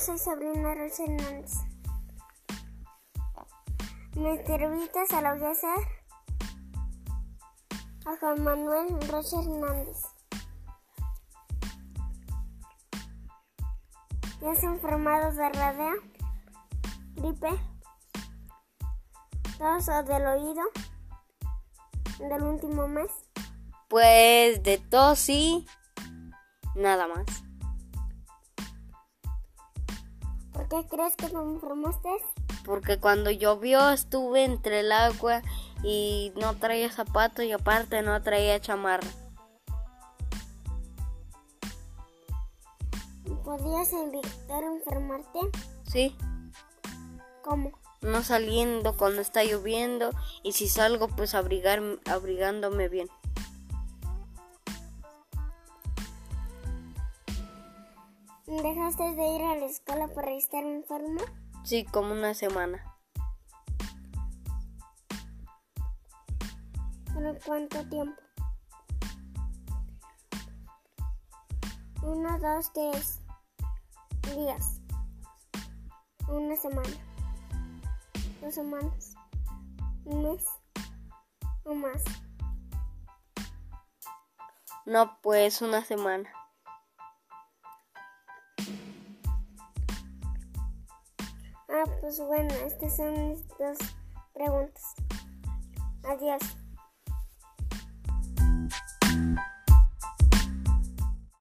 soy Sabrina Rocha Hernández. Mis servitas a la voy a Juan Manuel Rocha Hernández. ¿Ya se enfermado de radea, gripe, tos o del oído del último mes? Pues de tos sí, nada más. Qué crees que te enfermaste? Porque cuando llovió estuve entre el agua y no traía zapatos y aparte no traía chamarra. ¿Podías evitar enfermarte? Sí, ¿Cómo? no saliendo cuando está lloviendo y si salgo pues abrigar, abrigándome bien. ¿Dejaste de ir a la escuela por estar enfermo? Sí, como una semana. ¿Por cuánto tiempo? Uno, dos, tres días. Una semana. Dos semanas. Un mes. O más. No, pues una semana. Pues bueno, estas son mis dos preguntas. Adiós.